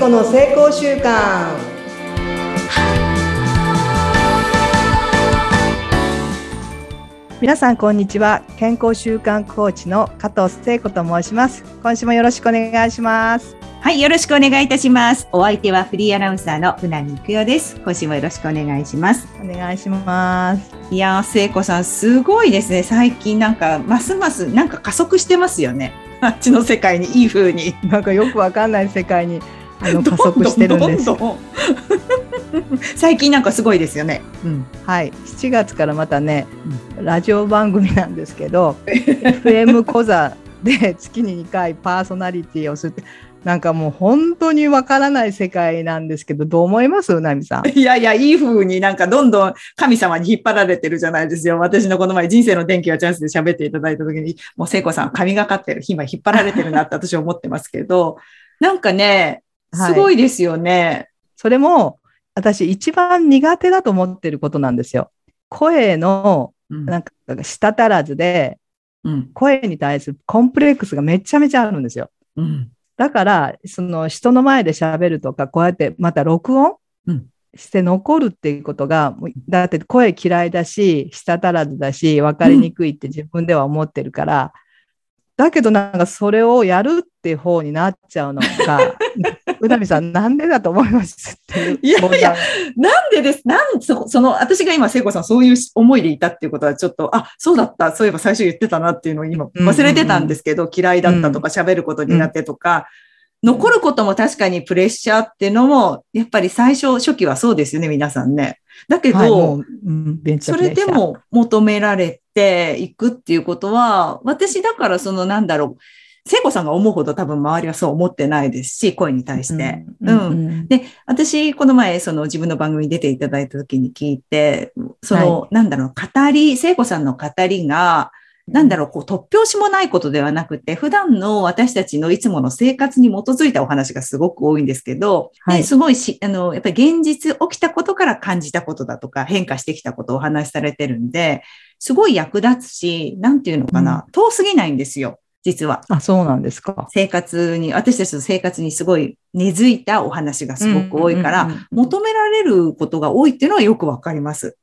子の成功習慣皆さんこんにちは健康習慣コーチの加藤聖子と申します今週もよろしくお願いしますはい、よろしくお願いいたします。お相手はフリーアナウンサーの船見育代です。今週もよろしくお願いします。お願いしますいやー、聖子さん、すごいですね。最近なんか、ますます、なんか加速してますよね。あっちの世界にいい風に。なんかよくわかんない世界にあの加速してるんですどんどんどんどん 最近なんかすごいですよね。うん。はい7月からまたね、ラジオ番組なんですけど FM 講座で月に2回パーソナリティをするってなんかもう本当にわからない世界なんですけどどう思います？うなみさん いやいや、いい風になんかどんどん神様に引っ張られてるじゃないですよ。私のこの前人生の電気はチャンスで喋っていただいた時に、もう聖子さん神がかってる、今引っ張られてるなって私は思ってますけど、なんかね、すごいですよね。それも私一番苦手だと思ってることなんですよ。声のうんなんか舌足らずでうん声に対するコンプレックスがめちゃめちゃあるんですよ。うんだからその人の前で喋るとかこうやってまた録音うんして残るっていうことが、だって声嫌いだし舌足らずだし分かりにくいって自分では思ってるから、だけどなんかそれをやるっていう方になっちゃうのがうなみさんなんでだと思いますっていやいやなんでです、なんそ、その、私が今、聖子さんそういう思いでいたっていうことはちょっと、あ、そうだった、そういえば最初言ってたなっていうのを今忘れてたんですけど、嫌いだったとか喋ること苦手とか、残ることも確かにプレッシャーっていうのも、やっぱり最初、初期はそうですよね、皆さんね。だけど、はい、もう、うん、それでも求められていくっていうことは、私だからそのなんだろう、聖子さんが思うほど多分周りはそう思ってないですし、声に対して。うんうんで、私、この前、その自分の番組に出ていただいた時に聞いて、その、なんだろう、語り、聖子さんの語りが、なんだろう、こう、突拍子もないことではなくて、普段の私たちのいつもの生活に基づいたお話がすごく多いんですけど、はいですごいし、あの、やっぱり現実起きたことから感じたことだとか、変化してきたことをお話しされてるんで、すごい役立つし、なんていうのかな、遠すぎないんですよ、実は。あ、そうなんですか。生活に、私たちの生活にすごい根付いたお話がすごく多いから、うんうんうん求められることが多いっていうのはよくわかります。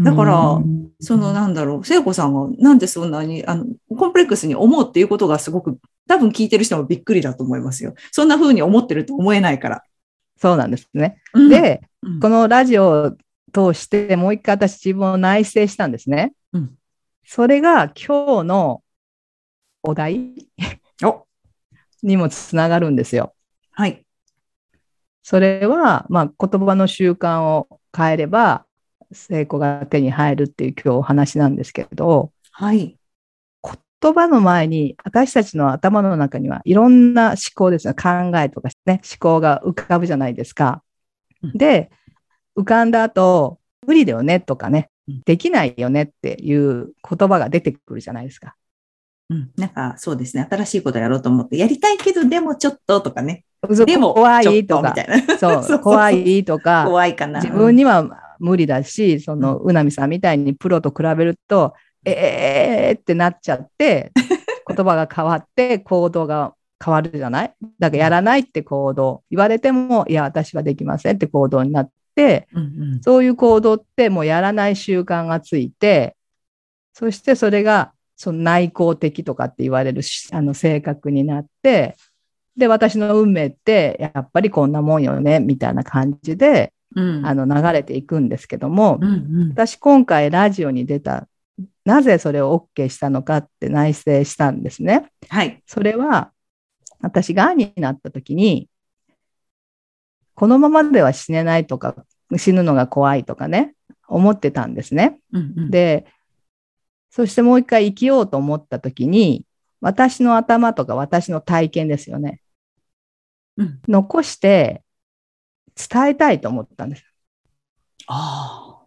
だからうんそのなんだろう、聖子さんがなんでそんなに、あの、コンプレックスに思うっていうことがすごく、多分聞いてる人もびっくりだと思いますよ。そんな風に思ってると思えないから。そうなんですね。うん、で、うんこのラジオを通してもう一回私自分を内省したんですね。うんそれが今日のお題 おにもつながるんですよ。はい。それは、まあ、言葉の習慣を変えれば成功が手に入るっていう今日お話なんですけどはい。言葉の前に私たちの頭の中にはいろんな思考ですね考えとかね思考が浮かぶじゃないですか。うんで浮かんだ後無理だよねとかねうんできないよねっていう言葉が出てくるじゃないですか。うん。なんかそうですね。新しいことやろうと思って、やりたいけど、でもちょっととかね。でも、怖いとかそう 怖いとか怖いかな。自分には無理だし、そのうなみさんみたいにプロと比べると、えーってなっちゃって、言葉が変わって行動が変わるじゃない？だからやらないって行動、言われても、いや、私はできませんって行動になって、うんうん。そういう行動ってもうやらない習慣がついて、そしてそれがその内向的とかって言われるしあの性格になって、で、私の運命ってやっぱりこんなもんよね、みたいな感じで、うんあの流れていくんですけども、うんうん私今回ラジオに出た、なぜそれを OK したのかって内省したんですね。はい。それは、私がんになった時に、このままでは死ねないとか、死ぬのが怖いとかね、思ってたんですね。うんうんで、そしてもう一回生きようと思った時に、私の頭とか私の体験ですよね。うん残して伝えたいと思ったんです。あ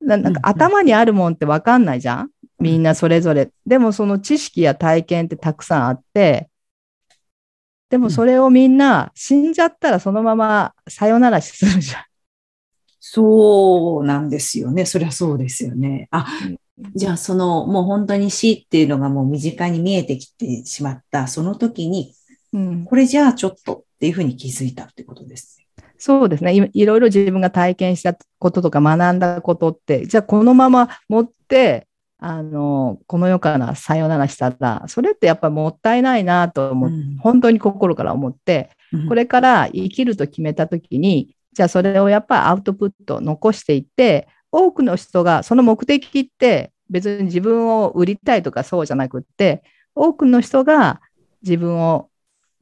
ななんか頭にあるもんって分かんないじゃん？みんなそれぞれ。でもその知識や体験ってたくさんあって、でもそれをみんな死んじゃったらそのままさよならするじゃん。そうなんですよね。そりゃそうですよね。あ、じゃあそのもう本当に死っていうのがもう身近に見えてきてしまった、その時に、うん、これじゃあちょっとっっていうふうに気づいたってことですね。そうですね。い。いろいろ自分が体験したこととか学んだことって、じゃあこのまま持って、あの、この世からさよならしたら、それってやっぱりもったいないなと思って、うん。本当に心から思って、これから生きると決めたときに、じゃあそれをやっぱアウトプット残していって、多くの人がその目的って別に自分を売りたいとかそうじゃなくって、多くの人が自分を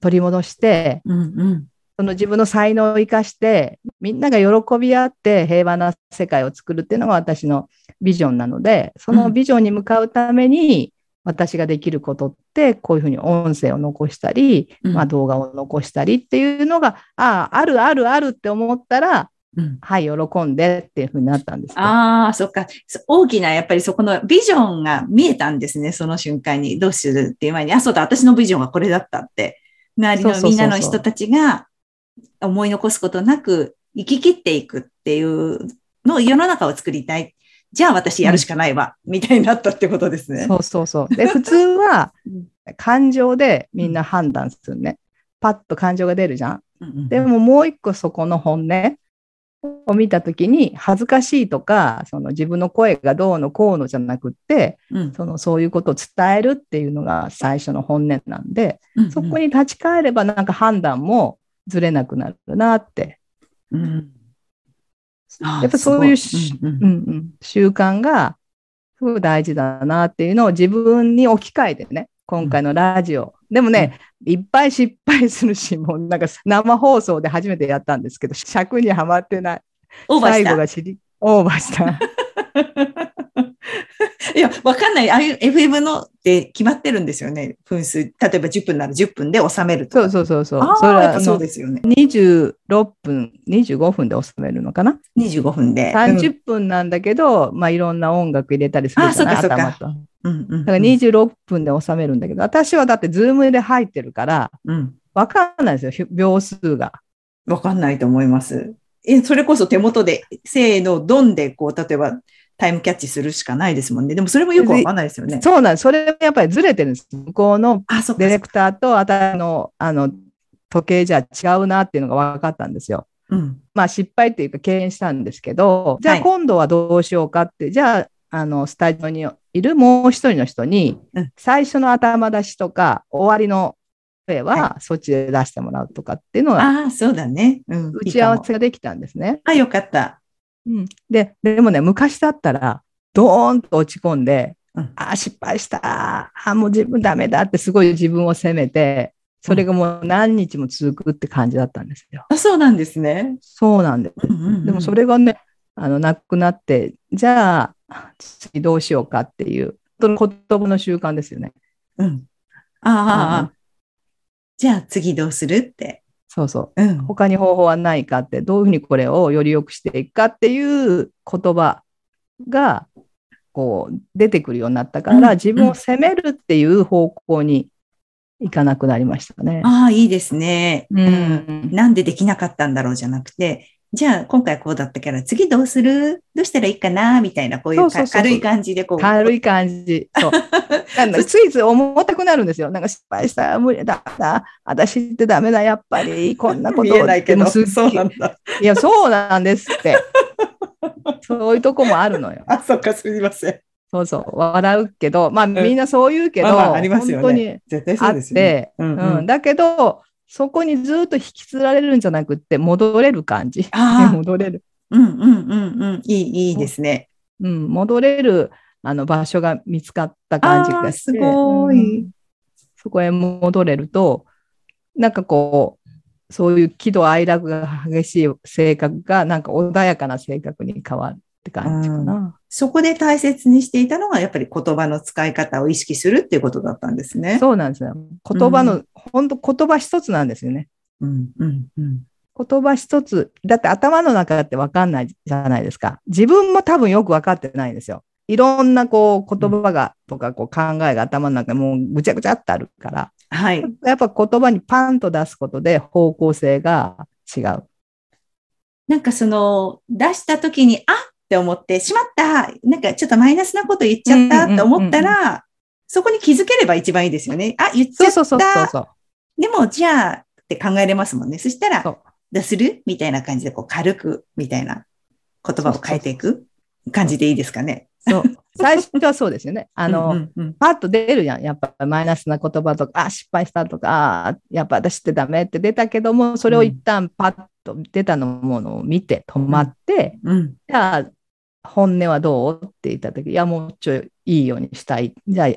取り戻して、うんうんその自分の才能を生かして、みんなが喜び合って平和な世界を作るっていうのが私のビジョンなので、そのビジョンに向かうために、私ができることって、こういうふうに音声を残したり、うんまあ、動画を残したりっていうのが、ああ、あるあるあるって思ったら、うんはい、喜んでっていうふうになったんですよ。ああ、そっか。そ大きな、やっぱりそこのビジョンが見えたんですね。その瞬間に。どうするっていう前に、あ、そうだ、私のビジョンはこれだったって。周りのみんなの人たちが思い残すことなく生き切っていくっていうのを世の中を作りたい。じゃあ私やるしかないわ。みたいになったってことですね。そうそうそう。で、普通はうん感情でみんな判断するね。パッと感情が出るじゃん。うんうんでももう一個そこの本音を見たときに恥ずかしいとか、その自分の声がどうのこうのじゃなくって、うんそのそういうことを伝えるっていうのが最初の本音なんで、うんそこに立ち返ればなんか判断もずれなくなるなって。うんやっぱそういうすごしうんうんうんうん、習慣がすごく大事だなっていうのを自分に置き換えてね、今回のラジオ。でもね、いっぱい失敗するし、もうなんか生放送で初めてやったんですけど、尺にはまってない。最オーバーした。後が知り、オーバーした。いや、わかんない。ああいう FM のって決まってるんですよね。分数。例えば10分なら10分で収めるとか。そうそうそうそう。それはそうですよね。26分、25分で収めるのかな？25分で。30分なんだけど、まあいろんな音楽入れたりするじゃない？あそうかそうかうんうんだから26分で収めるんだけど、私はだってズームで入ってるから、うん。わかんないですよ、秒数が。わかんないと思います。え、それこそ手元で、せーの、ドンで、こう、例えば、タイムキャッチするしかないですもんね。でもそれもよくわかんないですよね。そうなんです。それやっぱりずれてるんです。向こうのディレクターと私のあの時計じゃ違うなっていうのが分かったんですよ。うん。まあ失敗っていうか経験したんですけど、じゃあはい今度はどうしようかって、じゃあ、あの、スタジオにいるもう一人の人にうん、最初の頭出しとか、終わりの声ははそっちで出してもらうとかっていうのが、ああ、そうだね。うん。打ち合わせができたんですね。もあ、よかった。うん、で、でもね、昔だったら、ドーンと落ち込んで、うんああ、失敗した。ああ、もう自分ダメだってすごい自分を責めて、それがもう何日も続くって感じだったんですよ。あ、そうなんですね。そうなんです。うんうんうんでもそれがね、あの、なくなって、じゃあ、次どうしようかっていう、言葉の習慣ですよね。うん。ああああ、うんじゃあ次どうするって。そうそう。うん。他に方法はないかって、どういうふうにこれをより良くしていくかっていう言葉が、こう、出てくるようになったから、うん自分を責めるっていう方向に行かなくなりましたね。ああ、いいですね。うんなんでできなかったんだろうじゃなくて、じゃあ今回こうだったから次どうする？どうしたらいいかな？みたいな、こういう軽い感じでこう。軽い感じ。そう。なんだついつい思ったくなるんですよ。なんか失敗したら無理だだ。私ってダメだ、やっぱり。こんなこと見えないけど、そうなんだ。いや、そうなんですって。そういうとこもあるのよ。あ、そっか、すみません。そうそう。笑うけど、まあみんなそう言うけど、まあまあありますよね絶対そうですよね。て、うんううんん、だけど、そこにずっと引きずられるんじゃなくって、戻れる感じ。ああ 戻れる。うんうんうんうん。いい、いいですね。うん、戻れるあの場所が見つかった感じがすごいうんそこへ戻れると、なんかこう、そういう喜怒哀楽が激しい性格が、なんか穏やかな性格に変わるって感じかな。そこで大切にしていたのが、やっぱり言葉の使い方を意識するっていうことだったんですね。そうなんですよ。言葉の、本当言葉一つなんですよね。うんうんうん。言葉一つ。だって頭の中って分かんないじゃないですか。自分も多分よく分かってないんですよ。いろんなこう言葉が、とかこう考えが頭の中にもうぐちゃぐちゃってあるから、はい。やっぱ言葉にパンと出すことで方向性が違う。なんかその、出した時に、あって思って、しまったなんかちょっとマイナスなこと言っちゃったって思ったら、そこに気づければ一番いいですよね。あ、言っちゃった。そうそうそうそうそう。でも、じゃあ、って考えれますもんね。そしたら、そうどうする？みたいな感じで、こう軽く、みたいな言葉を変えていく？感じでいいですかね？そう。最初はそうですよね。あの、うんうんうんパッと出るやん。やっぱマイナスな言葉とか、あ、失敗したとか、あやっぱ私ってダメって出たけども、それを一旦パッと出たのものを見て止まって、うんじゃあ、本音はどう？って言った時、いや、もうちょいいいようにしたい。じゃあ、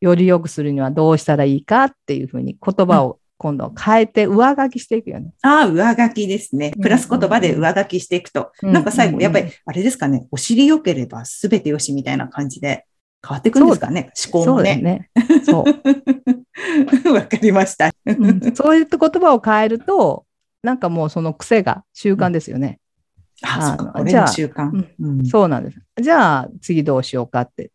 より良くするにはどうしたらいいかっていうふうに言葉を今度変えて上書きしていくよね。ああ、上書きですね。プラス言葉で上書きしていくと。うんなんか最後、うんやっぱり、あれですかね、お尻良ければ全てよしみたいな感じで変わっていくんですかね、思考もそうだよね。ね。そう。わかりました。うんそういった言葉を変えると、なんかもうその癖が習慣ですよね。あ、そうか、あ。うんうんそうなんです。じゃあ次どうしようかって。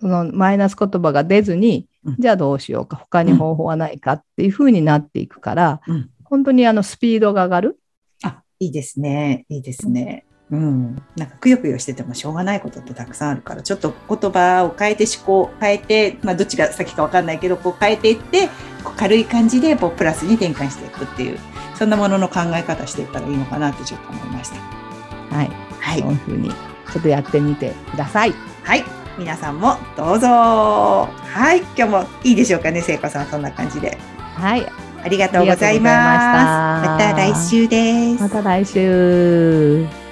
そのマイナス言葉が出ずにうん、じゃあどうしようか、他に方法はないかっていうふうになっていくから、うん本当にあのスピードが上がる？あ、いいですね。いいですね。うん。なんかくよくよしててもしょうがないことってたくさんあるから、ちょっと言葉を変えて思考を変えて、まあどっちが先かわかんないけど、こう変えていって、こう軽い感じでこうプラスに転換していくっていう、そんなものの考え方していったらいいのかなってちょっと思いました。はい。はいそう。いうふうにちょっとやってみてください。はい。皆さんもどうぞ。はい。今日もいいでしょうかね、聖子さん。そんな感じで。はい。ありがとうございます。ましたまた来週です。また来週。